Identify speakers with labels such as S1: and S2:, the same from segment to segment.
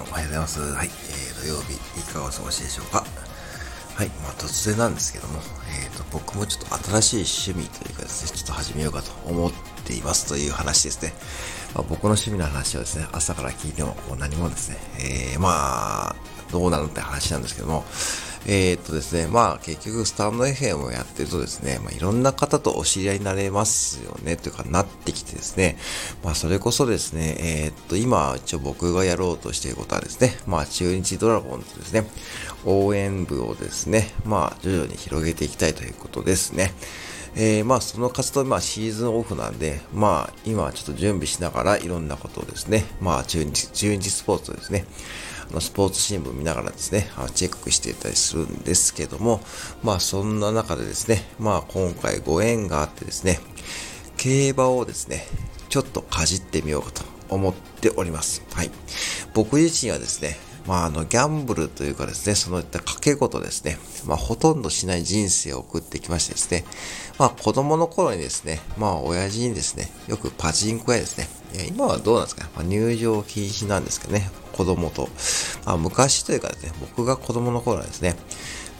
S1: んおはようございます。はい、えー、土曜日いかがお過ごしでしょうか？はい、まあ突然なんですけども、えーと、僕もちょっと新しい趣味というかですね、ちょっと始めようかと思っていますという話ですね。まあ、僕の趣味の話をですね、朝から聞いても何もですね、えー、まあ、どうなるって話なんですけども、えー、っとですね、まあ結局スタンド FM をやってるとですね、まあいろんな方とお知り合いになれますよね、というかなってきてですね、まあそれこそですね、えー、っと今一応僕がやろうとしていることはですね、まあ中日ドラゴンズですね、応援部をですね、まあ徐々に広げていきたいということですね。えー、まあその活動、まあシーズンオフなんで、まあ今ちょっと準備しながらいろんなことをですね、まあ中日、中日スポーツですね、あのスポーツ新聞見ながらですね、チェックしていたりするんですけども、まあそんな中でですね、まあ今回ご縁があってですね、競馬をですね、ちょっとかじってみようかと思っております。はい。僕自身はですね、まあ、あの、ギャンブルというかですね、そのいった賭け事ですね、まあ、ほとんどしない人生を送ってきましてですね、まあ、子供の頃にですね、まあ、親父にですね、よくパチンコ屋ですね、今はどうなんですか、まあ、入場禁止なんですけどね、子供と。まあ、昔というかですね、僕が子供の頃はですね、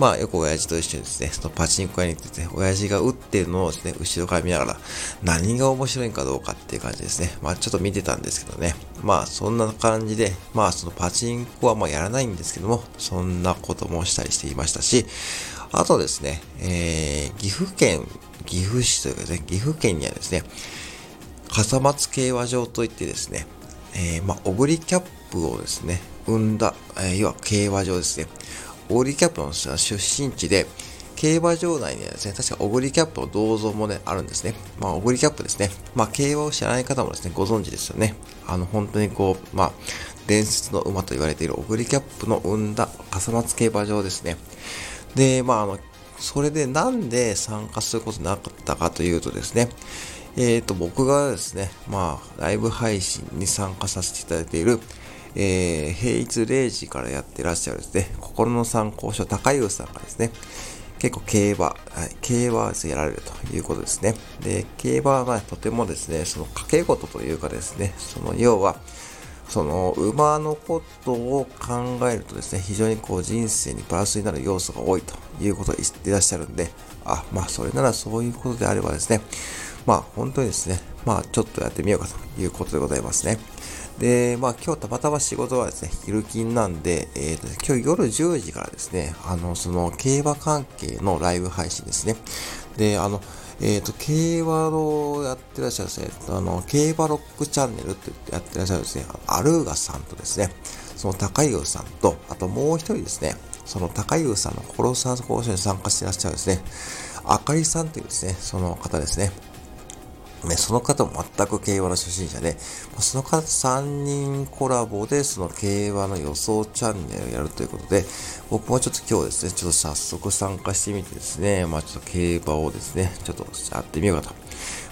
S1: まあ、よく親父と一緒にですね、そのパチンコ屋に行ってですね、親父が打ってるのをですね、後ろから見ながら、何が面白いんかどうかっていう感じですね。まあ、ちょっと見てたんですけどね。まあ、そんな感じで、まあ、そのパチンコはまあやらないんですけども、そんなこともしたりしていましたし、あとですね、えー、岐阜県、岐阜市というかですね、岐阜県にはですね、笠松競馬場といってですね、えー、まあ、オグリキャップをですね、生んだ、えー、要は競馬場ですね。オグリキャップの出身地で、競馬場内にはですね、確かオグリキャップの銅像もね、あるんですね。まあ、オグリキャップですね。まあ、競馬を知らない方もですね、ご存知ですよね。あの、本当にこう、まあ、伝説の馬と言われているオグリキャップの生んだ笠松競馬場ですね。で、まあ、あの、それでなんで参加することなかったかというとですね、えっ、ー、と、僕がですね、まあ、ライブ配信に参加させていただいている、えー、平日0時からやってらっしゃるですね、心の参考書高優さんがですね、結構競馬、はい、競馬をやられるということですね。で、競馬がとてもですね、その掛け事というかですね、その要は、その馬のことを考えるとですね、非常にこう人生にプラスになる要素が多いということを言ってらっしゃるんで、あ、まあそれならそういうことであればですね、まあ本当にですね、まあちょっとやってみようかということでございますね。で、まあ今日たまたま仕事はですね、昼勤なんで、えーと、今日夜10時からですね、あの、その競馬関係のライブ配信ですね。で、あの、えっ、ー、と、競馬をやってらっしゃるですね、あの、競馬ロックチャンネルってやってらっしゃるですね、アルーガさんとですね、その高優さんと、あともう一人ですね、その高優さんの殺さん交渉に参加してらっしゃるですね、あかりさんというですね、その方ですね、ね、その方も全く競馬の初心者で、その方3人コラボでその競馬の予想チャンネルをやるということで、僕もちょっと今日ですね、ちょっと早速参加してみてですね、まあちょっと競馬をですね、ちょっとやってみようかと。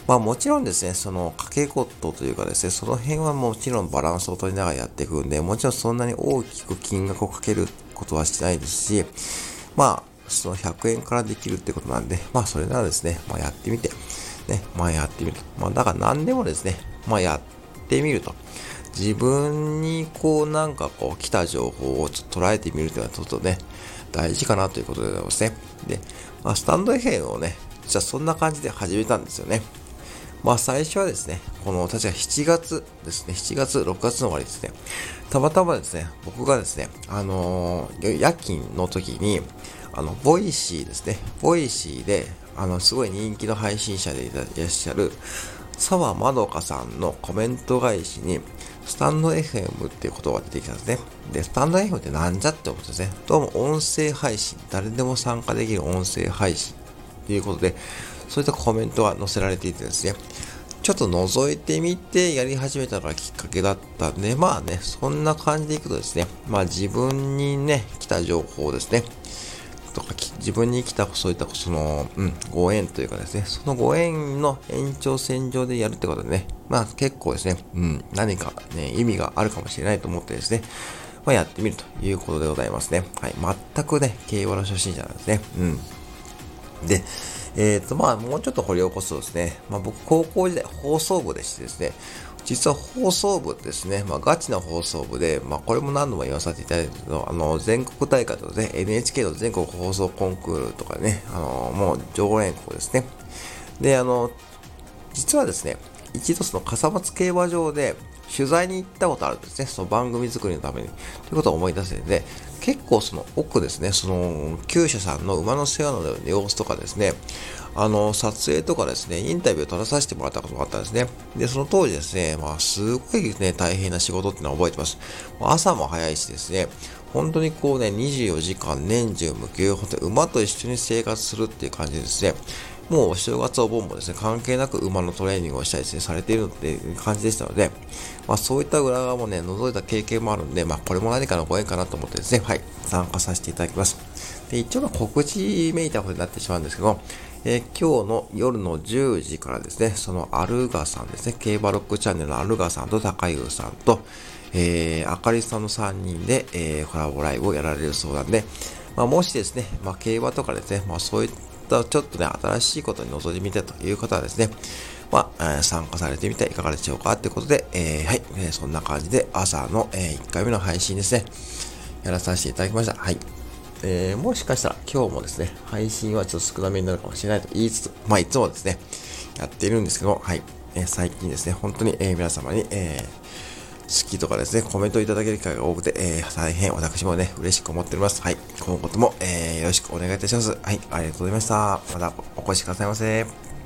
S1: まあもちろんですね、その掛け事というかですね、その辺はもちろんバランスを取りながらやっていくんで、もちろんそんなに大きく金額をかけることはしてないですし、まあその100円からできるってことなんで、まあそれならですね、まあやってみて、ね、まあやってみると。まあだから何でもですね、まあやってみると。自分にこうなんかこう来た情報をちょっと捉えてみるというのはちょっとね、大事かなということでございますね。で、まあ、 stand FM をね、じゃあそんな感じで始めたんですよね。まあ最初はですね、この確か7月ですね、7月、6月の終わりですね、たまたまですね、僕がですね、あのー、夜勤の時に、あの、 Voicy ですね、 Voicy で、あの、すごい人気の配信者でいらっしゃる、沢まどかさんのコメント返しに、スタンド FM っていう言葉が出てきたんですね。で、スタンド FM ってなんじゃって思ってですね。どうも音声配信、誰でも参加できる音声配信ということで、そういったコメントが載せられていてですね、ちょっと覗いてみてやり始めたのがきっかけだったんで、まあね、そんな感じでいくとですね、まあ自分にね、来た情報ですね、とか自分に来たそういったその、うん、ご縁というかですね、そのご縁の延長線上でやるってことでね、まあ結構ですね、うん、何かね、意味があるかもしれないと思ってですね、まあやってみるということでございますね。はい、全くね、競馬の初心者なんですね。うん。で、えっ、ー、と、まあ、もうちょっと掘り起こすとですね、まあ僕、高校時代、放送部でしてですね、実は放送部ですね、まあ、ガチな放送部で、まあ、これも何度も言わさせていただいたんですけど、あの、全国大会とかね、NHK の全国放送コンクールとかね、あの、もう常連校ですね。で、あの、実はですね、一度その笠松競馬場で取材に行ったことあるんですね。その番組作りのために。ということを思い出せるんで、結構その奥ですね、その、厩舎さんの馬の世話の様子とかですね、あの、撮影とかですね、インタビューを取らさせてもらったことがあったんですね。で、その当時ですね、まあ、すごいね、大変な仕事っていうのは覚えてます。朝も早いしですね、本当にこうね、24時間年中無休、本当に馬と一緒に生活するっていう感じですね。もうお正月お盆もですね、関係なく馬のトレーニングをしたりですね、されているっていう感じでしたので、まあそういった裏側もね、覗いた経験もあるんで、まあこれも何かのご縁かなと思ってですね、はい、参加させていただきます。で、一応の告知めいたことになってしまうんですけど、えー、今日の夜の10時からですね、そのアルガさんですね、競馬ロックチャンネルのアルガさんと高優さんと、えー、あかりさんの3人で、えー、コラボライブをやられるそうなんで、まあ、もしですね、まあ、競馬とかですね、まあ、そういったちょっとね、新しいことに臨んでみたという方はですね、まあ、参加されてみていかがでしょうかということで、えー、はい、えー、そんな感じで朝の、えー、1回目の配信ですね、やらさせていただきました。はい。えー、もしかしたら今日もですね、配信はちょっと少なめになるかもしれないと言いつつ、まあいつもですね、やっているんですけど、はい。えー、最近ですね、本当に、えー、皆様に、えー、好きとかですね、コメントいただける機会が多くて、え、大変私もね、嬉しく思っております。はい。今後とも、え、よろしくお願いいたします。はい。ありがとうございました。またお越しくださいませ。